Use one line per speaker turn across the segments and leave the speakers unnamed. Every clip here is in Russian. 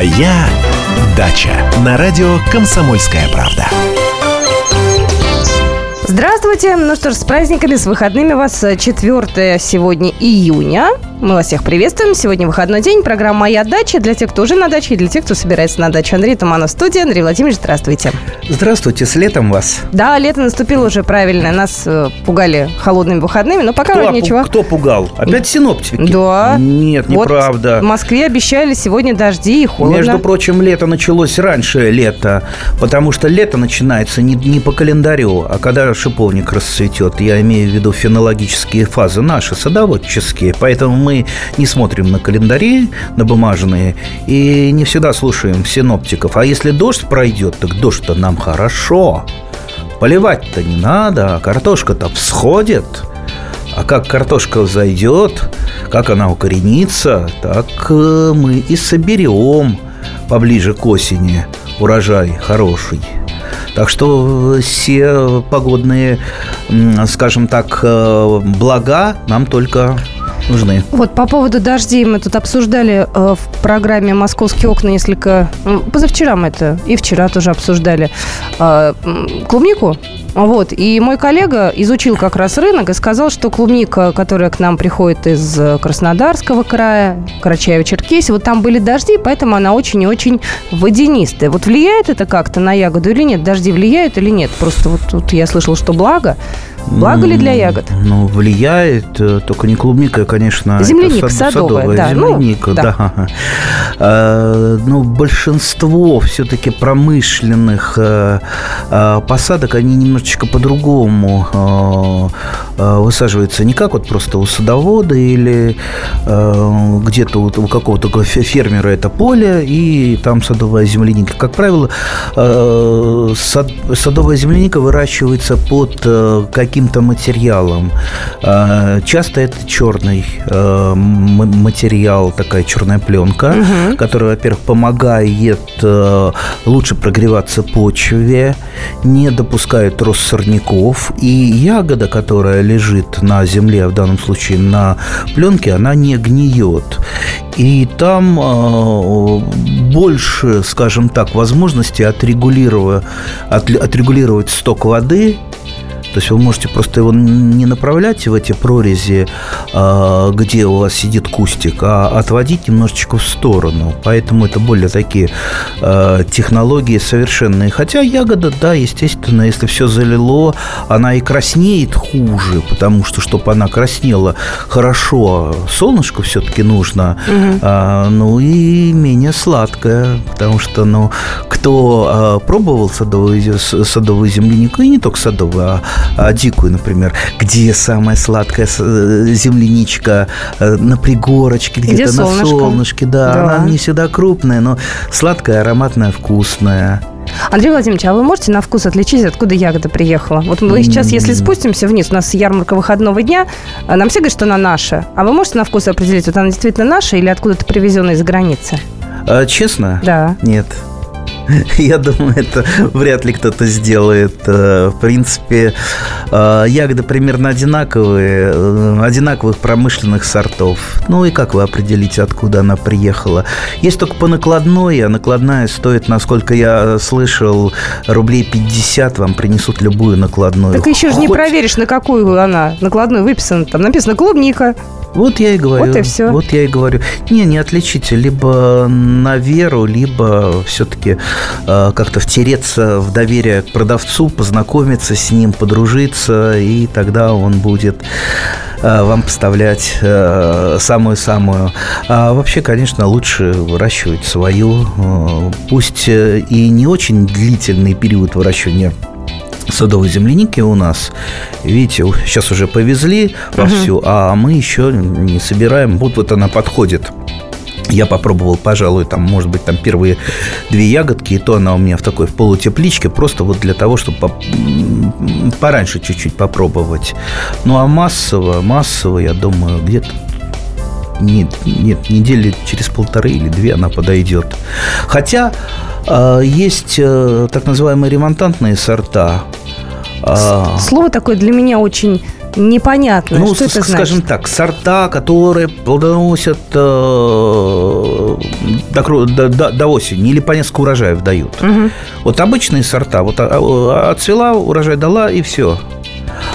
Моя дача на радио Комсомольская правда.
Здравствуйте! Ну что ж, с праздниками, с выходными вас 4 сегодня июня. Мы вас всех приветствуем. Сегодня выходной день. Программа «Моя дача» для тех, кто уже на даче, и для тех, кто собирается на дачу. Андрей Туманов, студия. Андрей Владимирович, здравствуйте.
Здравствуйте, с летом вас.
Да, лето наступило уже правильно. Нас э, пугали холодными выходными, но пока
кто,
вроде ничего.
Кто пугал? Опять синоптики?
Да.
Нет,
Вот
неправда.
в Москве обещали сегодня дожди и холодно.
Между прочим, лето началось раньше лета, потому что лето начинается не, не по календарю, а когда шиповник расцветет. Я имею в виду фенологические фазы наши, садоводческие. Поэтому мы не смотрим на календари, на бумажные, и не всегда слушаем синоптиков. А если дождь пройдет, так дождь-то нам хорошо. Поливать-то не надо, а картошка-то всходит. А как картошка взойдет, как она укоренится, так э, мы и соберем поближе к осени урожай хороший. Так что все погодные, скажем так, э, блага нам только нужны.
Вот по поводу дождей мы тут обсуждали э, в программе «Московские окна» несколько... Позавчера мы это и вчера тоже обсуждали. э, клубнику. Вот. И мой коллега изучил как раз рынок и сказал, что клубника, которая к нам приходит из э, Краснодарского края, Карачаево-Черкесии, вот там были дожди, поэтому она очень и очень водянистая. Вот влияет это как-то на ягоду или нет? Дожди влияют или нет? Просто вот тут я слышал, что благо. Благо ли для ягод?
Ну, влияет, э, только не клубника, конечно.
Земляника
сад-
садовая, да, ну,
земляника,
да.
да. Э, Ну, большинство все-таки промышленных э, э, посадок, они немножечко по-другому высаживаются. Не как вот просто у садовода или где-то у у какого-то фе- фермера это поле, и там садовая земляника. Как правило, сад- садовая земляника выращивается под э, каким-то материалом. Э, Часто это черный м- материал, такая черная пленка, которая, во-первых, помогает э, лучше прогреваться почве, не допускает рост сорняков, и ягода, которая лежит на земле, в данном случае на пленке, она не гниет. И там больше, скажем так, возможностей отрегулировать, отрегулировать сток воды. То есть вы можете просто его не направлять в эти прорези, э, где у вас сидит кустик, а отводить немножечко в сторону. Поэтому это более такие э, технологии совершенные. Хотя ягода, да, естественно, если все залило, она и краснеет хуже, потому что, чтобы она краснела хорошо, солнышко все-таки нужно, а, ну и менее сладкое, потому что, ну, кто а, пробовал садовую, садовую землянику, и не только садовую, а, а дикую, например, где самая сладкая э, земляничка э, на пригорочке,
Где
где-то на
солнышко.
солнышке, да,
Да.
она не всегда крупная, но сладкая, ароматная, вкусная.
Андрей Владимирович, а вы можете на вкус отличить, откуда ягода приехала? Вот мы сейчас, если спустимся вниз, у нас ярмарка выходного дня, а нам все говорят, что она наша. А вы можете на вкус определить, вот она действительно наша или откуда-то привезенная из границы?
А, честно?
Да.
Нет. Я думаю, это вряд ли кто-то сделает. Э, В принципе, э, ягоды примерно одинаковые, э, одинаковых промышленных сортов. Ну и как вы определите, откуда она приехала? Есть только по накладной, а накладная стоит, насколько я слышал, рублей 50 вам принесут любую накладную.
Так еще же не проверишь, на какую она накладную выписана. Там написано клубника.
Вот я и говорю.
Вот и всё.
Вот я и говорю. Не, не отличите. Либо на веру, либо все-таки как-то втереться в доверие к продавцу, познакомиться с ним, подружиться, и тогда он будет э, вам поставлять э, самую-самую. А вообще, конечно, лучше выращивать свою. э, Пусть э, и не очень длительный период выращивания садовой земляники у нас. Видите, сейчас уже повезли вовсю, а мы еще не собираем. Вот вот она подходит. Я попробовал, пожалуй, там, может быть, там первые две ягодки, и то она у меня в такой в полутепличке, просто вот для того, чтобы м, пораньше чуть-чуть попробовать. Ну, а массово, массово, я думаю, где-то нет, нет, недели через полторы или две она подойдет. Хотя э, есть э, так называемые ремонтантные сорта. А,
Слово такое для меня очень непонятное.
ну,
что
с-
это
скажем
значит?
так, сорта, которые плодоносят э, до, до, до, до осени или по несколько урожаев дают. Угу. Вот обычные сорта, вот отцвела, урожай дала и все.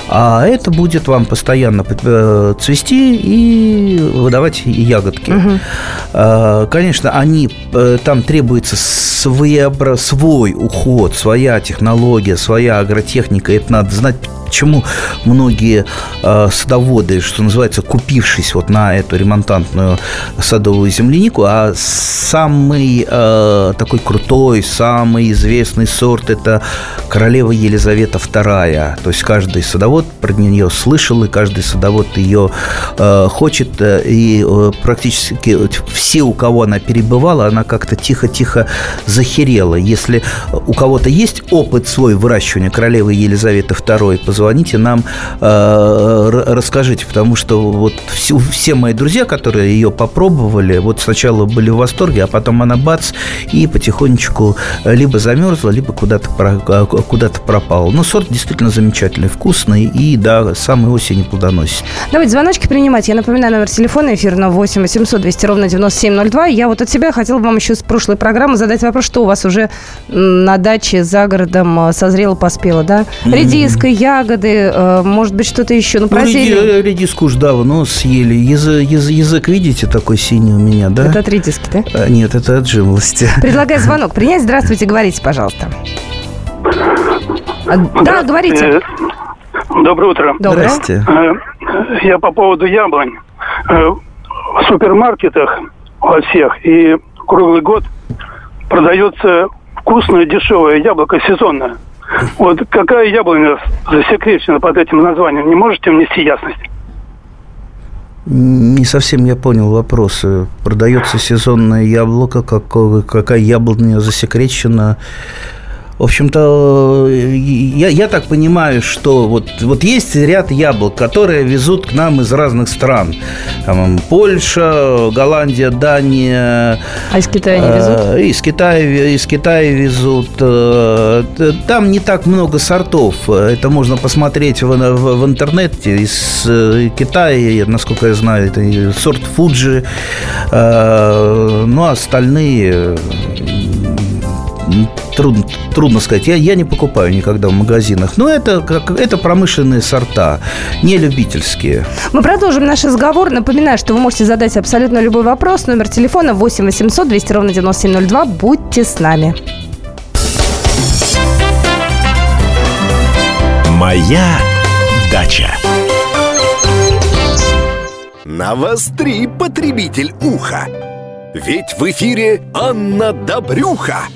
А это будет вам постоянно э, цвести и выдавать ягодки. Угу. Конечно, они э, там требуется своеобра... свой уход, своя технология, своя агротехника. Это надо знать почему многие э, садоводы, что называется, купившись вот на эту ремонтантную садовую землянику, а самый э, такой крутой, самый известный сорт – это королева Елизавета II. То есть каждый садовод про нее слышал, и каждый садовод ее э, хочет, э, и э, практически все, у кого она перебывала, она как-то тихо-тихо захерела. Если у кого-то есть опыт свой выращивания королевы Елизаветы II, позвоните нам, э, расскажите, потому что вот все, все мои друзья, которые ее попробовали, вот сначала были в восторге, а потом она бац, и потихонечку либо замерзла, либо куда-то э, куда пропала. Но сорт действительно замечательный, вкусный и, да, самой осени плодоносит.
Давайте звоночки принимать. Я напоминаю, номер телефона эфирного 8 800 200 ровно 9702. Я вот от себя хотела вам еще с прошлой программы задать вопрос, что у вас уже на даче за городом э, созрело, поспело, да? Редиска, ягоды, ягоды, э, может быть, что-то еще? Ну, про ну,
зелень. редиску уж давно съели. Язык, язык, видите, такой синий у меня, да?
Это от редиски, да?
А, нет, это от жимолости.
Предлагаю звонок принять. Здравствуйте, говорите, пожалуйста. А, да, говорите.
Доброе утро.
Доброе. Здрасте.
Э, я по поводу яблонь. Э, в супермаркетах во всех и круглый год продается вкусное дешевое яблоко сезонное. Вот какая яблоня засекречена под этим названием? Не можете внести ясность?
Не совсем я понял вопрос. Продается сезонное яблоко, какое, какая яблоня засекречена? В общем-то, я, я так понимаю, что вот, вот есть ряд яблок, которые везут к нам из разных стран. Там, Польша, Голландия, Дания.
А из Китая не везут?
Э, из Китая, из Китая везут. Э, там не так много сортов. Это можно посмотреть в, в, в интернете. Из э, Китая, насколько я знаю, это сорт Фуджи. Э, ну, а остальные трудно, трудно сказать. Я, я не покупаю никогда в магазинах. Но это, как, это промышленные сорта, не любительские.
Мы продолжим наш разговор. Напоминаю, что вы можете задать абсолютно любой вопрос. Номер телефона 8 800 200 ровно 9702. Будьте с нами.
Моя дача.
Навостри, потребитель уха. Ведь в эфире Анна Добрюха –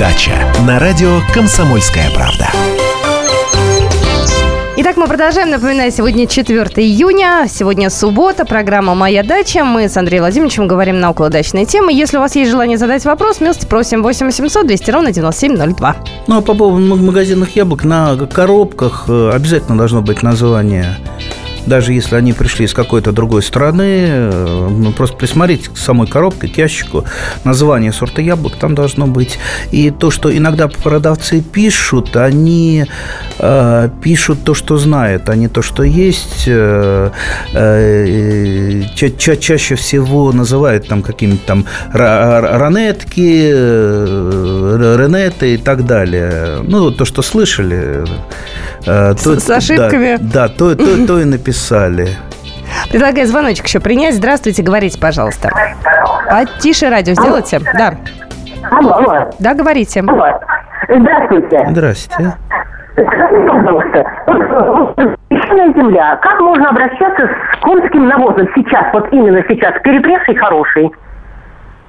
Дача на радио «Комсомольская правда».
Итак, мы продолжаем. Напоминаю, сегодня 4 июня, сегодня суббота, программа «Моя дача». Мы с Андреем Владимировичем говорим на околодачные темы. Если у вас есть желание задать вопрос, милости просим 8 800 200 ровно 9702.
Ну, а по поводу магазинных яблок, на коробках э, обязательно должно быть название даже если они пришли из какой-то другой страны, э, ну, просто присмотрите к самой коробке, к ящику, название сорта яблок там должно быть. И то, что иногда продавцы пишут, они э, пишут то, что знают, а не то, что есть. Э, э, ча ча чаще всего называют там какими-то там ранетки, э, ренеты и так далее. Ну, то, что слышали.
Э, то, с, с ошибками.
Да, да то, то, то и написали.
Предлагаю звоночек еще принять. Здравствуйте, говорите, пожалуйста. А тише радио сделайте. Да.
Алло, алло.
Да, говорите.
Алло. Здравствуйте.
Здравствуйте.
Скажите, пожалуйста, песчаная земля, как можно обращаться с конским навозом сейчас, вот именно сейчас, перепревший хороший?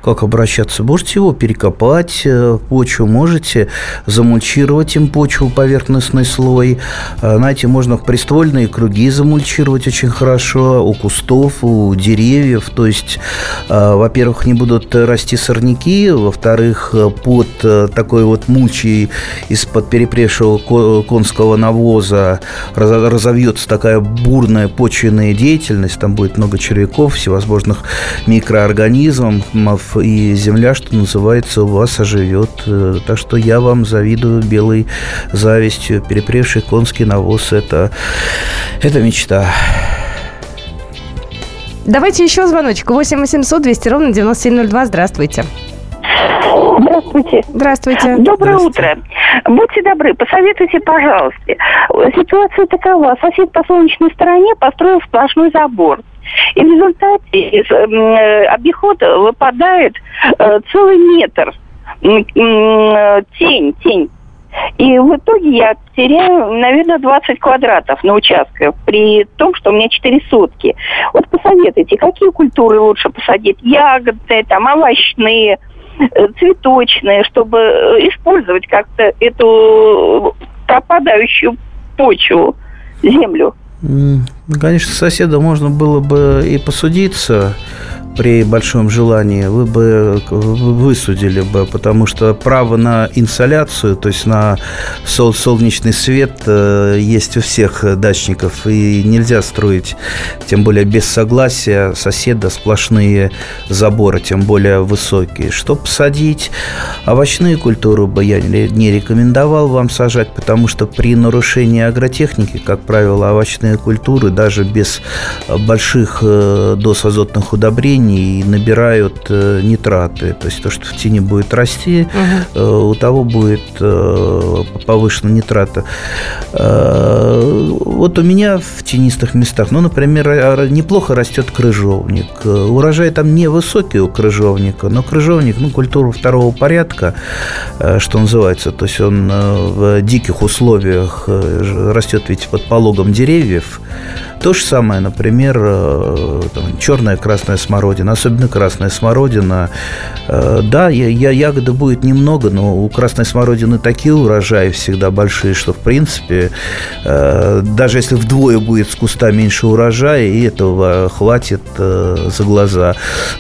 Как обращаться? Можете его перекопать, э, почву, можете замульчировать им почву, поверхностный слой. Э, знаете, можно в приствольные круги замульчировать очень хорошо, у кустов, у деревьев. То есть, э, во-первых, не будут расти сорняки, во-вторых, под такой вот мульчей из-под перепревшего конского навоза разовьется такая бурная почвенная деятельность, там будет много червяков, всевозможных микроорганизмов, и земля, что называется, у вас оживет. Э, так что я вам завидую белой завистью. Перепревший конский навоз – это, это мечта.
Давайте еще звоночек. 8 800 200 ровно 9702. Здравствуйте.
Здравствуйте.
Здравствуйте.
Доброе
Здравствуйте.
утро. Будьте добры, посоветуйте, пожалуйста. Ситуация такова. Сосед по солнечной стороне построил сплошной забор. И в результате из э, обихода выпадает э, целый метр. Э, тень, тень. И в итоге я теряю, наверное, 20 квадратов на участке, при том, что у меня 4 сотки. Вот посоветуйте, какие культуры лучше посадить? Ягодные, там, овощные, цветочные, чтобы э, использовать как-то эту пропадающую почву, землю.
Конечно, соседа можно было бы и посудиться, при большом желании вы бы высудили бы, потому что право на инсоляцию, то есть на сол солнечный свет э, есть у всех дачников, и нельзя строить, тем более без согласия соседа, сплошные заборы, тем более высокие. Что посадить? Овощные культуры бы я не рекомендовал вам сажать, потому что при нарушении агротехники, как правило, овощные культуры даже без больших э, доз азотных удобрений растений набирают э, нитраты. То есть то, что в тени будет расти, угу. у того будет э, повышена нитрата. Вот у меня в тенистых местах, ну, например, неплохо растет крыжовник. Урожай там невысокий у крыжовника, но крыжовник, ну, культура второго порядка, что называется. То есть он в диких условиях растет ведь под пологом деревьев. То же самое, например, э, там, черная красная смородина, особенно красная смородина. Э, да, я, ягоды будет немного, но у красной смородины такие урожаи всегда большие, что, в принципе, э, даже если вдвое будет с куста меньше урожая, и этого хватит за глаза.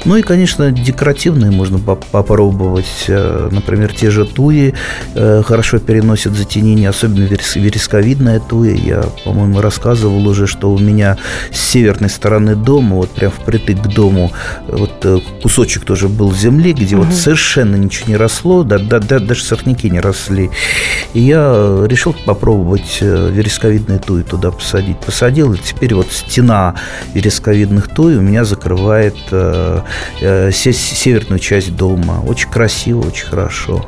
Ну и, конечно, декоративные можно попробовать. Например, те же туи хорошо переносят затенение, особенно вересковидная туя. Я, по-моему, рассказывал уже, что у меня меня с северной стороны дома, вот прям впритык к дому, вот э, кусочек тоже был земли, где угу. вот совершенно ничего не росло, да, да, да, даже сорняки не росли. И я решил попробовать э, вересковидные туи туда посадить. Посадил, и теперь вот стена вересковидных туи у меня закрывает э, э, северную часть дома. Очень красиво, очень хорошо.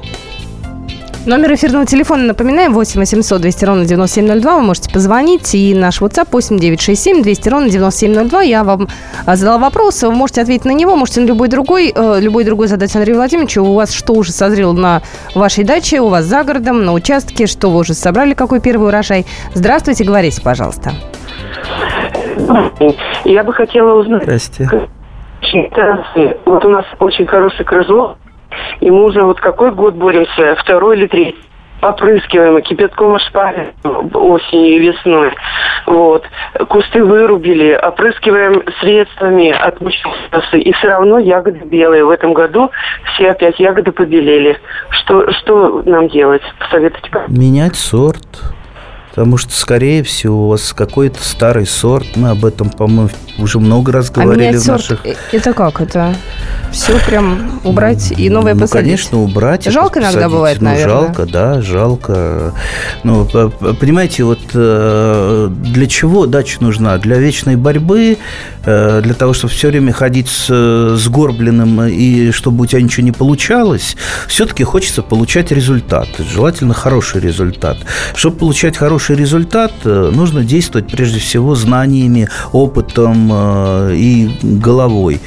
Номер эфирного телефона, напоминаем, 8 800 200 ровно 9702. Вы можете позвонить. И наш WhatsApp 8 967 200 ровно 9702. Я вам а, задала вопрос. Вы можете ответить на него, можете на любой другой. Э, любой другой задать Андрею Владимировичу. У вас что уже созрело на вашей даче, у вас за городом, на участке? Что вы уже собрали, какой первый урожай? Здравствуйте, говорите, пожалуйста.
Я бы хотела узнать...
Здрасте.
Вот у нас очень хороший крыжок и мы уже вот какой год боремся, второй или третий опрыскиваем, кипятком шпарим осенью и весной. Вот. Кусты вырубили, опрыскиваем средствами от мучился, и все равно ягоды белые. В этом году все опять ягоды побелели. Что, что нам делать? Посоветуйте.
Менять сорт. Потому что, скорее всего, у вас какой-то старый сорт. Мы об этом, по-моему, уже много раз а говорили
а в наших... Сорт, это как? Это все прям убрать и новое
ну,
посадить?
конечно, убрать.
Жалко иногда посадить. бывает,
ну,
наверное.
Жалко, да, жалко. Ну, понимаете, вот э, для чего дача нужна? Для вечной борьбы, э, для того, чтобы все время ходить с сгорбленным и чтобы у тебя ничего не получалось, все-таки хочется получать результат. Желательно хороший результат. Чтобы получать хороший хороший результат, э, нужно действовать прежде всего знаниями, опытом э, и головой.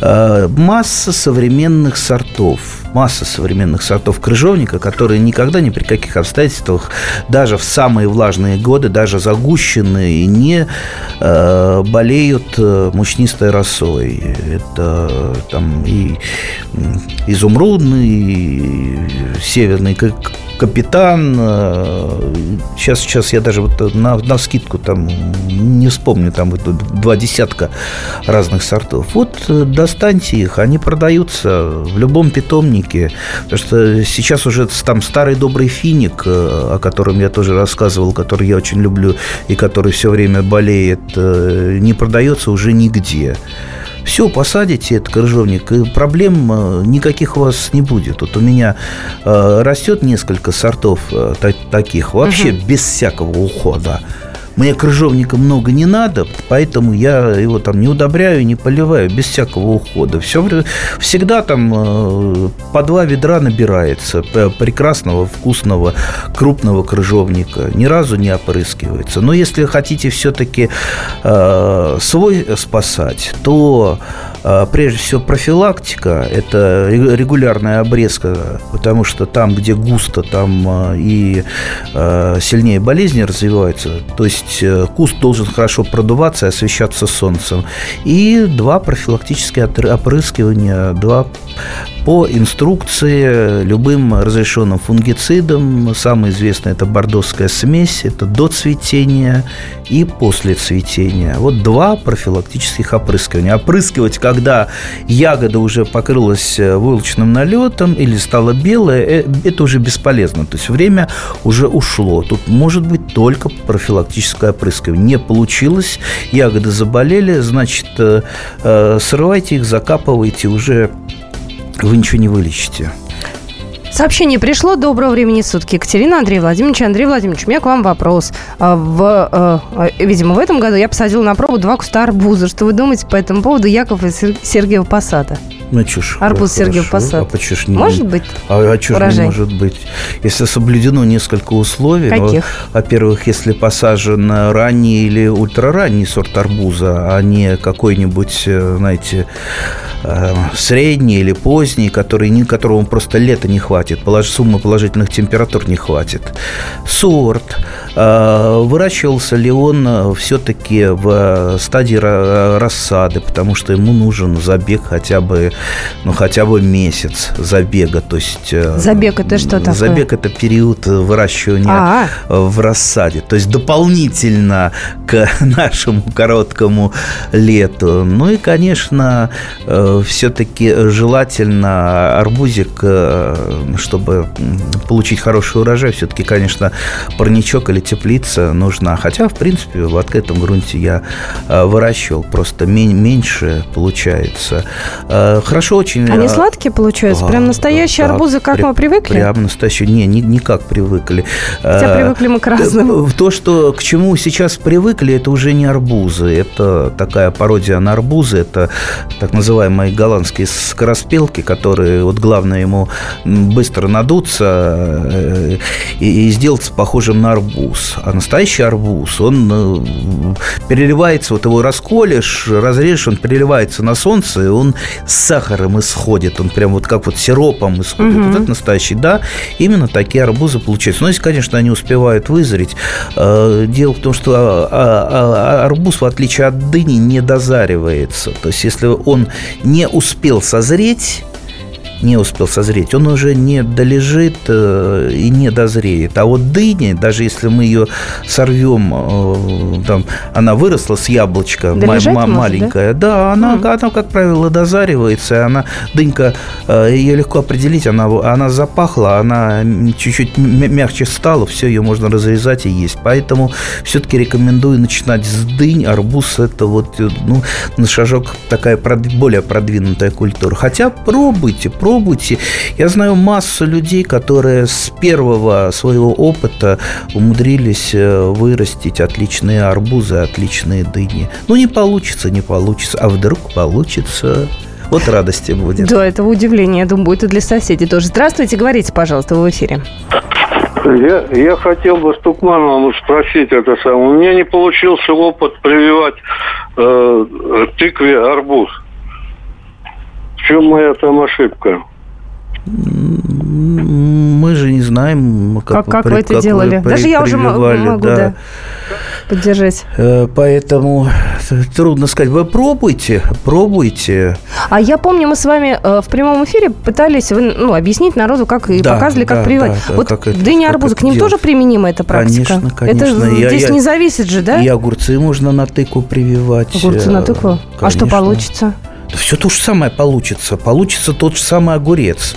Э, масса современных сортов масса современных сортов крыжовника, которые никогда ни при каких обстоятельствах, даже в самые влажные годы, даже загущенные, не э, болеют мучнистой росой. Это там и изумрудный, и северный капитан. Сейчас, сейчас я даже вот на, на скидку там не вспомню, там вот два десятка разных сортов. Вот э, достаньте их, они продаются в любом питомнике. Потому что сейчас уже там старый добрый финик, э, о котором я тоже рассказывал, который я очень люблю и который все время болеет, не продается уже нигде. Все, посадите этот крыжовник, и проблем э, никаких у вас не будет. Вот у меня э, растет несколько сортов э, таких, вообще угу. без всякого ухода. Мне крыжовника много не надо, поэтому я его там не удобряю, не поливаю, без всякого ухода. Все, всегда там э, по два ведра набирается прекрасного, вкусного, крупного крыжовника. Ни разу не опрыскивается. Но если хотите все-таки э, свой спасать, то э, прежде всего профилактика – это регулярная обрезка, потому что там, где густо, там и сильнее болезни развиваются. То есть э, куст должен хорошо продуваться и освещаться солнцем. И два профилактические опрыскивания, два по инструкции любым разрешенным фунгицидом. Самый известный это бордовская смесь, это до цветения и после цветения. Вот два профилактических опрыскивания. Опрыскивать, когда ягода уже покрылась э, войлочным налетом или стала белая, э, это уже бесполезно. То есть время уже ушло. Тут может быть только профилактическое опрыскивание. Не получилось, ягоды заболели, значит, э, срывайте их, закапывайте уже вы ничего не вылечите.
Сообщение пришло. Доброго времени сутки. Екатерина Андрей Владимирович. Андрей Владимирович, у меня к вам вопрос. А, в, э, видимо, в этом году я посадила на пробу два куста арбуза. Что вы думаете по этому поводу Яков и Сергеева Посада?
Ну, чушь.
Арбуз Сергеев Посад. А
почему не
Может быть?
А, а чушь не может быть? Если соблюдено несколько условий.
Ну, Каких?
Ну, во-первых, если посажен ранний или ультраранний сорт арбуза, а не какой-нибудь, э, знаете, э, средний или поздний, который, которому просто лета не хватит, суммы положительных температур не хватит. Сорт. Э, выращивался ли он все-таки в стадии рассады, потому что ему нужен забег хотя бы ну, хотя бы месяц забега. То есть,
э, забег это что такое?
Забег это период выращивания А-а. в рассаде. То есть дополнительно к нашему короткому лету. Ну и, конечно, э, все-таки желательно арбузик, э, чтобы получить хороший урожай, все-таки, конечно, парничок или теплица нужна. Хотя, в принципе, в открытом грунте я выращивал, просто меньше получается хорошо очень.
Они а, сладкие получаются? А, прям настоящие да, арбузы, как при, мы привыкли?
Прям настоящие. Не, не, никак привыкли.
Хотя а, привыкли мы к разному.
То, что к чему сейчас привыкли, это уже не арбузы. Это такая пародия на арбузы. Это так называемые голландские скороспелки, которые, вот главное ему быстро надуться э, и, и сделаться похожим на арбуз. А настоящий арбуз, он э, переливается, вот его расколешь, разрежешь, он переливается на солнце, и он с сахаром исходит, он прям вот как вот сиропом исходит. Угу. Вот это настоящий, да, именно такие арбузы получаются. Но если, конечно, они успевают вызреть. Э, дело в том, что а, а, а, арбуз, в отличие от дыни, не дозаривается. То есть, если он не успел созреть, не успел созреть, он уже не долежит э, и не дозреет. А вот дыня, даже если мы ее сорвем, э, там, она выросла с яблочка,
Долежать
ма- маленькая, да, да она, mm. она, как правило, дозаривается, она, дынька, э, ее легко определить, она, она запахла, она чуть-чуть мягче стала, все, ее можно разрезать и есть. Поэтому все-таки рекомендую начинать с дынь, арбуз это вот, ну, на шажок такая более продвинутая культура. Хотя пробуйте, попробуйте. Я знаю массу людей, которые с первого своего опыта умудрились э, вырастить отличные арбузы, отличные дыни. Ну, не получится, не получится. А вдруг получится? Вот радости будет.
Да, это удивление, я думаю, будет и для соседей тоже. Здравствуйте, говорите, пожалуйста, в эфире.
Я, я хотел бы Стукманову спросить это самое. У меня не получился опыт прививать э, тыкве арбуз. В чем моя там ошибка?
Мы же не знаем,
как, как, как вы это как делали. Вы Даже я уже могу, да. да поддержать.
Э, поэтому трудно сказать. Вы пробуйте, пробуйте.
А я помню, мы с вами э, в прямом эфире пытались ну, объяснить народу, как и да, показывали, как да, прививать. Да, вот как дыня арбузы, к ним делать. тоже применима эта практика?
Конечно, конечно.
Это я, здесь я, не зависит же, да?
И огурцы можно на тыку прививать.
Огурцы на тыку? Конечно. А что получится?
Да все то же самое получится. Получится тот же самый огурец.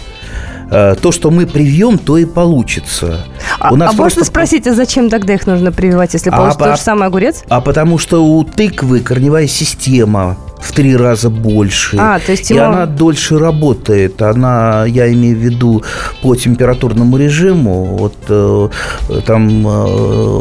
Э, то, что мы привьем, то и получится.
А, у нас а просто... можно спросить, а зачем тогда их нужно прививать, если получится а, тот же самый огурец?
А потому что у тыквы корневая система в три раза больше. А, то есть. И она дольше работает. Она, я имею в виду, по температурному режиму. Вот э, там э,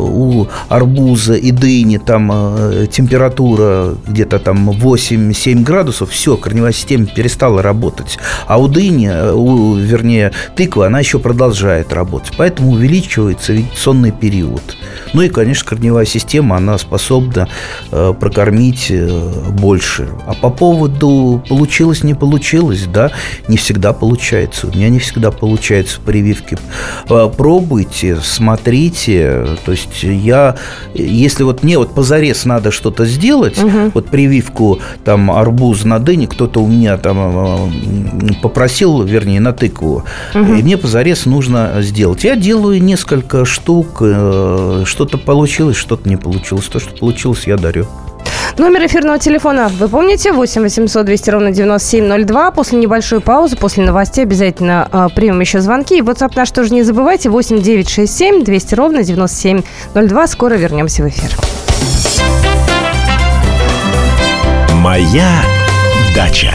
у арбуза и дыни там э, температура где-то там 8-7 градусов. Все, корневая система перестала работать. А у дыни, э, у, вернее, тыквы, она еще продолжает работать. Поэтому увеличивается вегетационный период. Ну и, конечно, корневая система, она способна э, прокормить э, а по поводу получилось, не получилось, да, не всегда получается. У меня не всегда получается прививки. А, пробуйте, смотрите. То есть я, если вот мне вот позарез надо что-то сделать, угу. вот прививку там арбуз на дыне, кто-то у меня там а, попросил, вернее, на тыкву, угу. и мне позарез нужно сделать. Я делаю несколько штук, э, что-то получилось, что-то не получилось. То, что получилось, я дарю.
Номер эфирного телефона, вы помните, 8 800 200 ровно 9702. После небольшой паузы, после новостей обязательно э, примем еще звонки. И WhatsApp наш тоже не забывайте, 8 967 200 ровно 9702. Скоро вернемся в эфир.
Моя дача.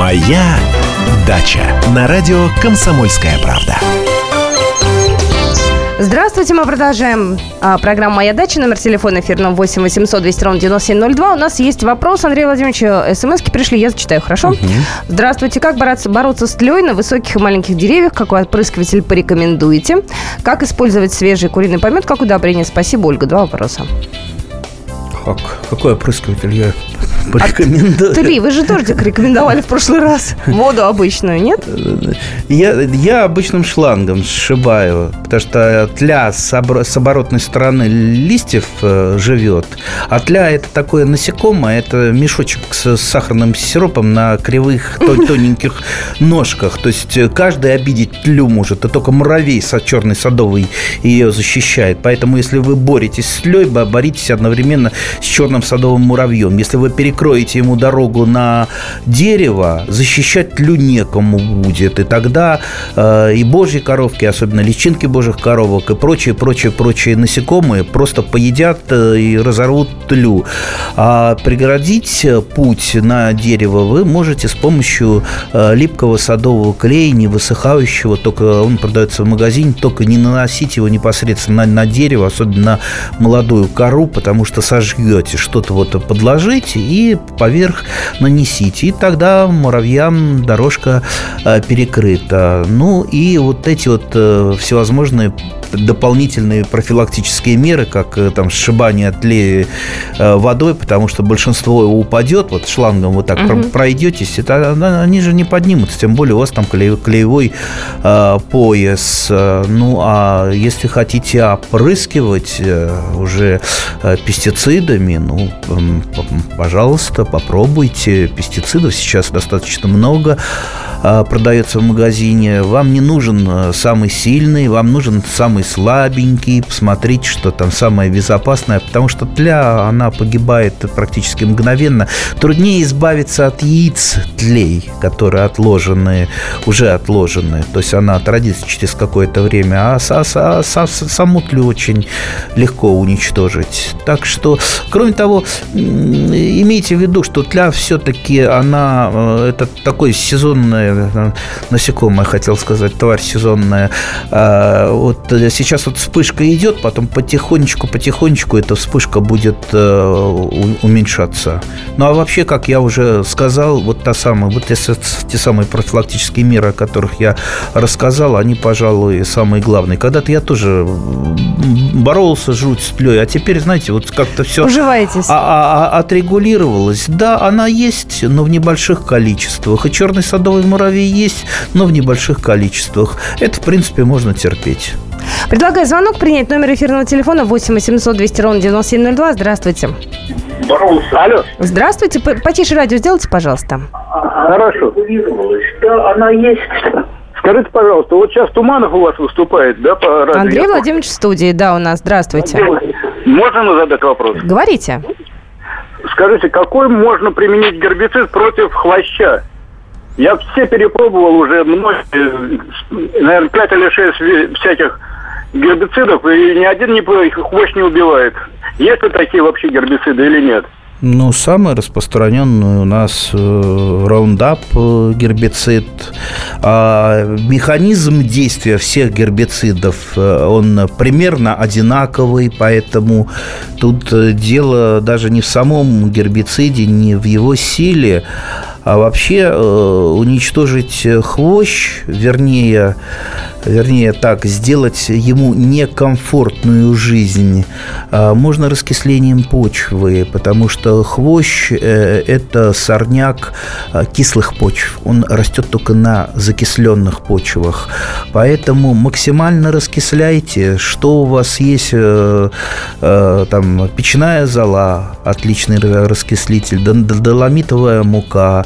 Моя дача на радио Комсомольская правда.
Здравствуйте, мы продолжаем а, программу «Моя дача». Номер телефона эфирного 8 800 200 ровно 9702. У нас есть вопрос, Андрей Владимирович. смс пришли, я зачитаю, хорошо? Угу. Здравствуйте. Как бороться, бороться с тлей на высоких и маленьких деревьях? Какой опрыскиватель порекомендуете? Как использовать свежий куриный помет как удобрение? Спасибо, Ольга. Два вопроса.
Как? Какой опрыскиватель? Я порекомендую.
А, Три, вы же тортик рекомендовали в прошлый раз. Воду обычную, нет?
Я, я обычным шлангом сшибаю, потому что тля с, обор- с оборотной стороны листьев э, живет. А тля это такое насекомое, это мешочек с сахарным сиропом на кривых тоненьких ножках. То есть э, каждый обидеть тлю может, и только муравей со черный садовый ее защищает. Поэтому если вы боретесь с тлей, боритесь одновременно с черным садовым муравьем. Если вы пере перекроете ему дорогу на дерево, защищать тлю некому будет. И тогда э, и божьи коровки, особенно личинки божьих коровок и прочие, прочие, прочие насекомые просто поедят э, и разорвут тлю. А преградить путь на дерево вы можете с помощью э, липкого садового клея, не высыхающего, только он продается в магазине, только не наносить его непосредственно на, на дерево, особенно на молодую кору, потому что сожгете что-то вот подложить и поверх нанесите. И тогда муравьям дорожка э, перекрыта. Ну и вот эти вот э, всевозможные дополнительные профилактические меры, как э, там сшибание тлея э, водой, потому что большинство упадет, вот шлангом вот так угу. пройдетесь, это, они же не поднимутся, тем более у вас там клеевой э, пояс. Ну, а если хотите опрыскивать уже пестицидами, ну, пожалуйста, попробуйте. Пестицидов сейчас достаточно много продается в магазине. Вам не нужен самый сильный, вам нужен самый слабенький. Посмотрите, что там самое безопасное, потому что тля, она погибает практически мгновенно. Труднее избавиться от яиц тлей, которые отложены, уже отложены. То есть она отродится через какое-то время, а са, са, са, саму тлю очень легко уничтожить. Так что, кроме того, имейте в виду, что тля все-таки она, э, это такое сезонное э, насекомое, хотел сказать, тварь сезонная. А, вот сейчас вот вспышка идет, потом потихонечку, потихонечку эта вспышка будет э, уменьшаться. Ну а вообще, как я уже сказал, вот та самая, вот те, те самые профилактические меры, о которых я рассказал, они, пожалуй, самые главные. Когда-то я тоже боролся жуть с тлей, а теперь, знаете, вот как-то все
Уживаетесь.
А, а, а, отрегулировалось. Да, она есть, но в небольших количествах. И черный садовый муравей есть, но в небольших количествах. Это, в принципе, можно терпеть.
Предлагаю звонок принять. Номер эфирного телефона 8 800 200 ровно 9702. Здравствуйте.
Алло.
Здравствуйте. Потише радио сделайте, пожалуйста.
Хорошо. Да, она есть. Скажите, пожалуйста, вот сейчас Туманов у вас выступает, да, по радио?
Андрей Владимирович в студии, да, у нас. Здравствуйте.
Можно задать вопрос?
Говорите.
Скажите, какой можно применить гербицид против хвоща? Я все перепробовал уже, многие, наверное, 5 или 6 всяких гербицидов, и ни один не, хвощ не убивает. Есть ли такие вообще гербициды или нет?
Ну, самый распространенный у нас раундап э, гербицид. А механизм действия всех гербицидов, э, он примерно одинаковый, поэтому тут э, дело даже не в самом гербициде, не в его силе, а вообще э, уничтожить хвощ, вернее, вернее так, сделать ему некомфортную жизнь, э, можно раскислением почвы, потому что хвощ э, – это сорняк э, кислых почв. Он растет только на закисленных почвах. Поэтому максимально раскисляйте, что у вас есть, э, э, там, печная зола, отличный раскислитель, доломитовая мука,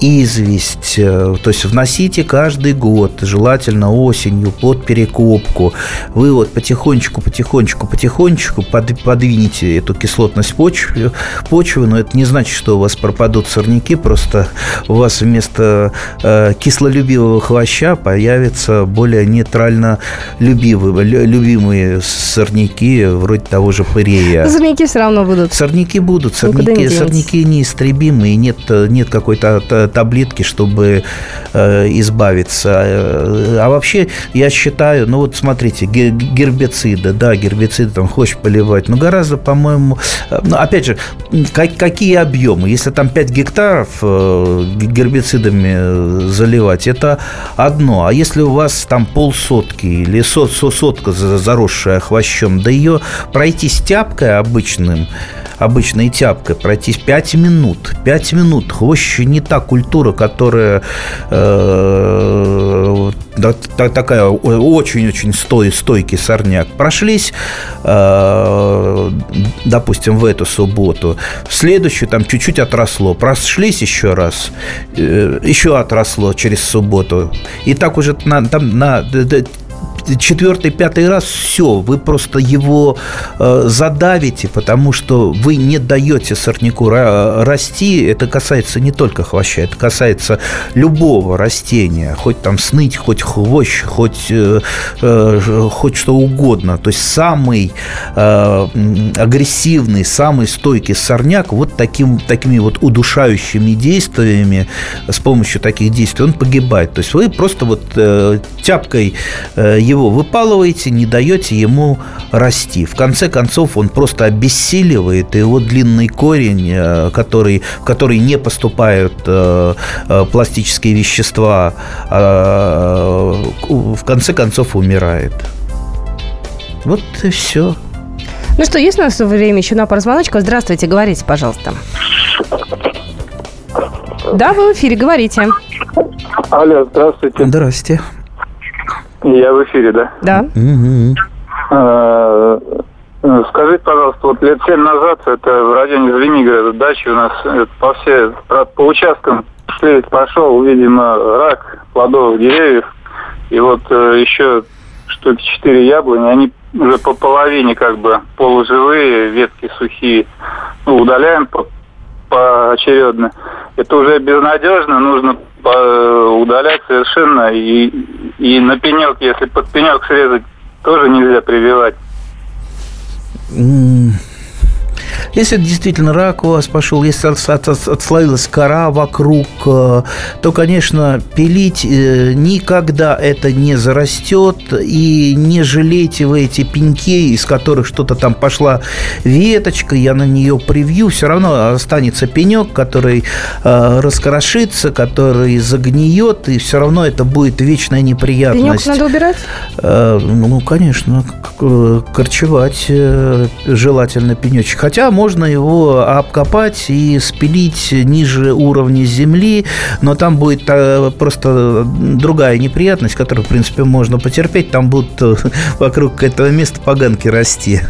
известь. То есть вносите каждый год, желательно осенью, под перекопку. Вы вот потихонечку, потихонечку, потихонечку подвинете эту кислотность почвы, почвы, но это не значит, что у вас пропадут сорняки, просто у вас вместо э, кислолюбивого хвоща появятся более нейтрально любивые, любимые сорняки, вроде того же пырея.
Сорняки все равно будут.
Сорняки будут, сорняки, сорняки неистребимы, и нет, нет какой-то таблетки, чтобы э, избавиться. А вообще, я считаю, ну вот смотрите, гербициды, да, гербициды там хочешь поливать, но гораздо, по-моему, э, ну, опять же, как, какие объемы? Если там 5 гектаров э, гербицидами заливать, это одно. А если у вас там полсотки или сот, сотка заросшая хвощом, да ее пройти с тяпкой обычным, обычной тяпкой, пройтись 5 минут. 5 минут. Хвощ не та культура, которая э, такая очень-очень стой, стойкий сорняк. Прошлись, э, допустим, в эту субботу. В следующую там чуть-чуть отросло. Прошлись еще раз, э, еще отросло через субботу. И так уже на, там, на четвертый, пятый раз все, вы просто его э, задавите, потому что вы не даете сорняку расти. Это касается не только хвоща, это касается любого растения, хоть там сныть, хоть хвощ, хоть, э, э, хоть что угодно. То есть самый э, агрессивный, самый стойкий сорняк вот таким, такими вот удушающими действиями, с помощью таких действий он погибает. То есть вы просто вот э, тяпкой э, его выпалываете, не даете ему расти. В конце концов, он просто обессиливает, и его длинный корень, э, который, в который не поступают э, э, пластические вещества, в конце концов умирает. Вот и все.
Ну что, есть у нас время еще на пару звоночков? Здравствуйте, говорите, пожалуйста. Да, вы в эфире, говорите.
Алло, здравствуйте.
Здрасте.
Я в эфире, да?
Да.
Э, Скажите, пожалуйста, вот лет семь назад, это в районе Звенигорода, дачи у нас э, по все, по, участкам след пошел, видимо, рак плодовых деревьев. И вот э, еще штуки четыре яблони, они уже по половине как бы полуживые, ветки сухие. Ну, удаляем по, поочередно. Это уже безнадежно, нужно удалять совершенно. И, и на пенек, если под пенек срезать, тоже нельзя прививать.
Если это действительно рак у вас пошел, если от- от- от- отслоилась кора вокруг, э, то, конечно, пилить э, никогда это не зарастет. И не жалейте вы эти пеньки, из которых что-то там пошла веточка, я на нее привью, все равно останется пенек, который э, раскрошится, который загниет, и все равно это будет вечная
Пенек
неприятность.
надо убирать?
Ну, конечно, корчевать желательно пенечек. Хотя можно его обкопать и спилить ниже уровня земли, но там будет э, просто другая неприятность, которую, в принципе, можно потерпеть. Там будут э, вокруг этого места поганки расти.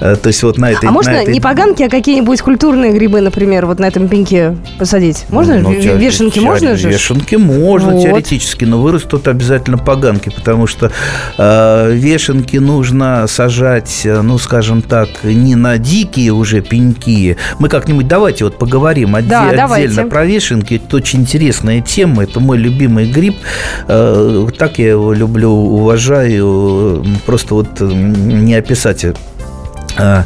Э, То есть вот на этой...
А
на
можно
этой-
не поганки, а какие-нибудь культурные грибы, например, вот на этом пеньке посадить? Можно?
Ну,
Вешенки можно же?
Вешенки можно
Вот.
теоретически, но вырастут обязательно поганки, потому что э, вешенки нужно сажать, ну, скажем так, не на дикие уже пеньки. Мы как-нибудь давайте вот поговорим отде-
Да,
отдельно
давайте.
про вешенки. Это очень интересная тема. Это мой любимый гриб. Э, так я его люблю, уважаю. Просто вот э, не описать а,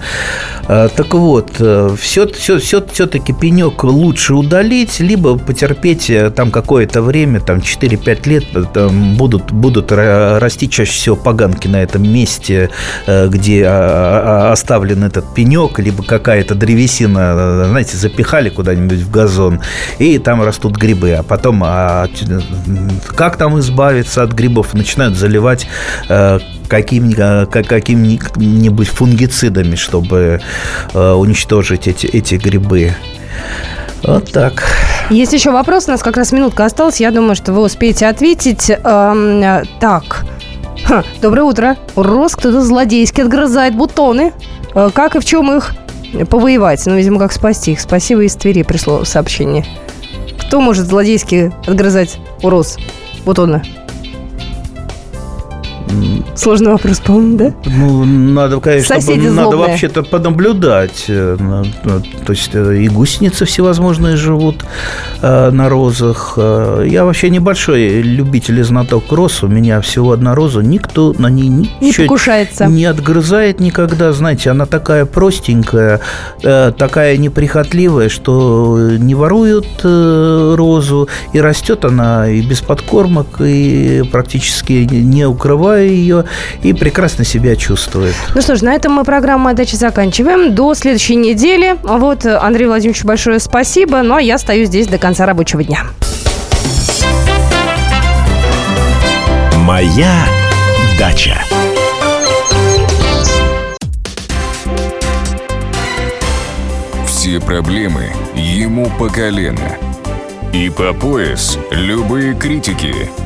Так вот, все, все, все, все-таки пенек лучше удалить, либо потерпеть э, там какое-то время, там 4-5 лет, э, там будут, будут ра- расти чаще всего поганки на этом месте, э, где а, а, оставлен этот пенек, либо какая-то древесина, э, знаете, запихали куда-нибудь в газон, и там растут грибы. А потом, а, как там избавиться от грибов? Начинают заливать э, каким, э, ка- каким-нибудь фунгицидами, чтобы э, уничтожить эти, эти грибы. Вот так.
Есть еще вопрос, у нас как раз минутка осталась. Я думаю, что вы успеете ответить. Эм, э, так. Ха, доброе утро. Рос кто-то злодейски отгрызает бутоны. Э, Как и в чем их повоевать? Ну, видимо, как спасти их. Спасибо, из Твери пришло сообщение. Кто может злодейски отгрызать у роз бутоны? Сложный вопрос, по-моему, да?
Ну, надо, конечно,
Соседи
надо
злобные.
вообще-то понаблюдать. Э, То есть э, и гусеницы всевозможные живут э, на розах. Я вообще небольшой любитель и знаток роз. У меня всего одна роза. Никто на ней
Не покушается.
не отгрызает никогда. Знаете, она такая простенькая, такая неприхотливая, что не воруют розу. И растет она и без подкормок, и практически не укрывая ее, и прекрасно себя чувствует.
Ну что ж, на этом мы программу «Отдача» заканчиваем. До следующей недели. Вот, Андрей Владимирович, большое спасибо. Ну, а я остаюсь здесь до конца рабочего дня.
Моя дача.
Все проблемы ему по колено. И по пояс любые критики.